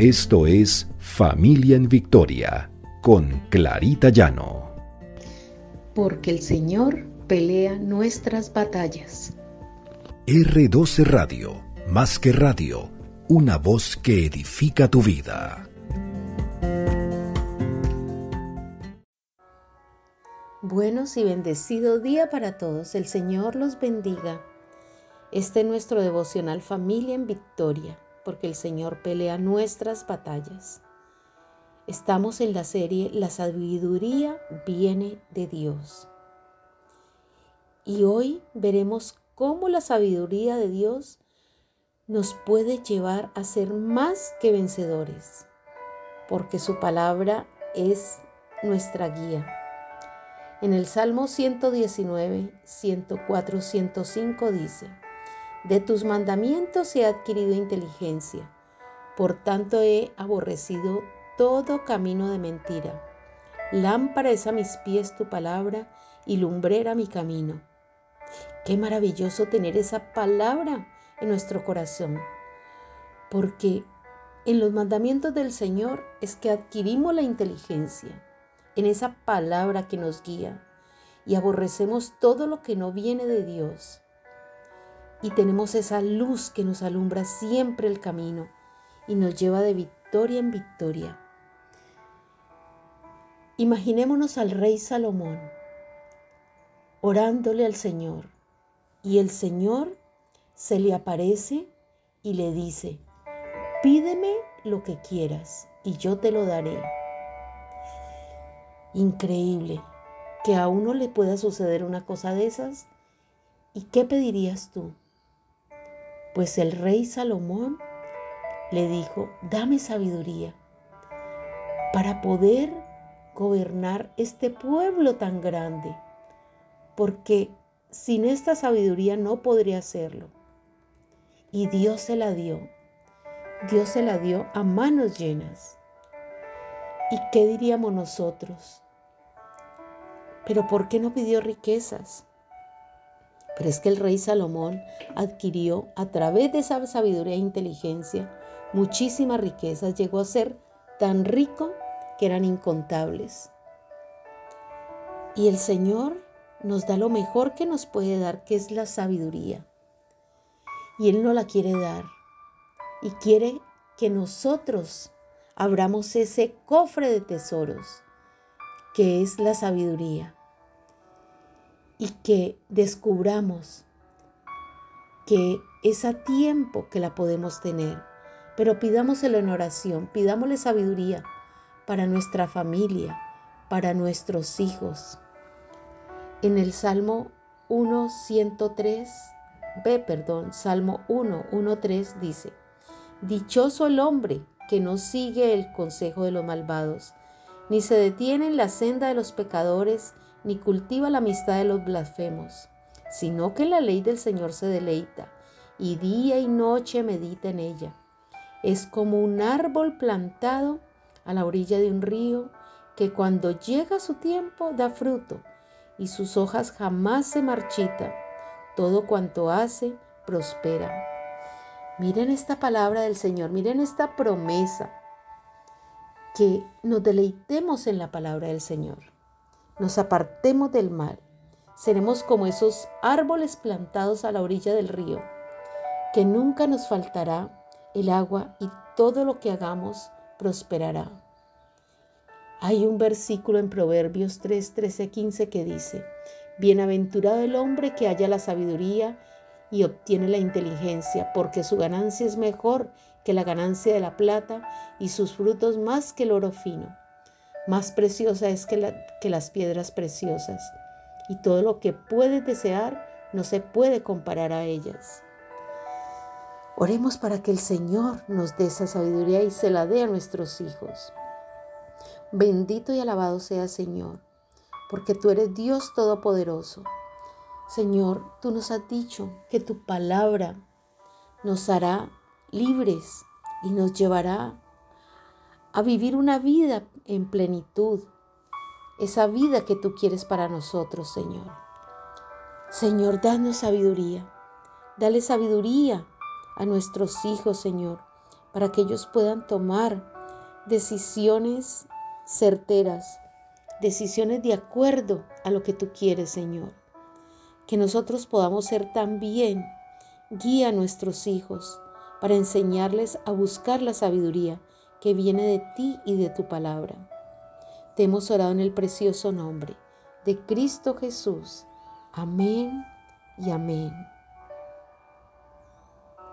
Esto es Familia en Victoria con Clarita Llano. Porque el Señor pelea nuestras batallas. R12 Radio, más que radio, una voz que edifica tu vida. Buenos y bendecido día para todos. El Señor los bendiga. Este es nuestro devocional Familia en Victoria porque el Señor pelea nuestras batallas. Estamos en la serie La sabiduría viene de Dios. Y hoy veremos cómo la sabiduría de Dios nos puede llevar a ser más que vencedores, porque su palabra es nuestra guía. En el Salmo 119, 104, 105 dice, de tus mandamientos he adquirido inteligencia, por tanto he aborrecido todo camino de mentira. Lámpara es a mis pies tu palabra y lumbrera mi camino. Qué maravilloso tener esa palabra en nuestro corazón, porque en los mandamientos del Señor es que adquirimos la inteligencia, en esa palabra que nos guía, y aborrecemos todo lo que no viene de Dios y tenemos esa luz que nos alumbra siempre el camino y nos lleva de victoria en victoria. Imaginémonos al rey Salomón orándole al Señor y el Señor se le aparece y le dice, pídeme lo que quieras y yo te lo daré. Increíble que a uno le pueda suceder una cosa de esas. ¿Y qué pedirías tú? Pues el rey Salomón le dijo, dame sabiduría para poder gobernar este pueblo tan grande, porque sin esta sabiduría no podría hacerlo. Y Dios se la dio. Dios se la dio a manos llenas. ¿Y qué diríamos nosotros? Pero ¿por qué no pidió riquezas? Pero es que el rey Salomón adquirió a través de esa sabiduría e inteligencia muchísimas riquezas, llegó a ser tan rico que eran incontables. Y el Señor nos da lo mejor que nos puede dar, que es la sabiduría. Y Él no la quiere dar. Y quiere que nosotros abramos ese cofre de tesoros, que es la sabiduría y que descubramos que es a tiempo que la podemos tener. Pero pidámoselo en oración, pidámosle sabiduría para nuestra familia, para nuestros hijos. En el Salmo 1, 103, B, perdón, Salmo 1, 1, 3 dice, Dichoso el hombre que no sigue el consejo de los malvados, ni se detiene en la senda de los pecadores, ni cultiva la amistad de los blasfemos, sino que la ley del Señor se deleita, y día y noche medita en ella. Es como un árbol plantado a la orilla de un río, que cuando llega su tiempo da fruto, y sus hojas jamás se marchitan. Todo cuanto hace prospera. Miren esta palabra del Señor, miren esta promesa, que nos deleitemos en la palabra del Señor nos apartemos del mal. Seremos como esos árboles plantados a la orilla del río, que nunca nos faltará el agua y todo lo que hagamos prosperará. Hay un versículo en Proverbios 3, 13, 15 que dice, Bienaventurado el hombre que haya la sabiduría y obtiene la inteligencia, porque su ganancia es mejor que la ganancia de la plata y sus frutos más que el oro fino. Más preciosa es que, las piedras preciosas, y todo lo que puedes desear no se puede comparar a ellas. Oremos para que el Señor nos dé esa sabiduría y se la dé a nuestros hijos. Bendito y alabado sea Señor, porque tú eres Dios Todopoderoso. Señor, tú nos has dicho que tu palabra nos hará libres y nos llevará a vivir una vida en plenitud, esa vida que tú quieres para nosotros, Señor. Señor, danos sabiduría, dale sabiduría a nuestros hijos, Señor, para que ellos puedan tomar decisiones certeras, decisiones de acuerdo a lo que tú quieres, Señor. Que nosotros podamos ser también guía a nuestros hijos para enseñarles a buscar la sabiduría que viene de ti y de tu palabra. Te hemos orado en el precioso nombre de Cristo Jesús. Amén y amén.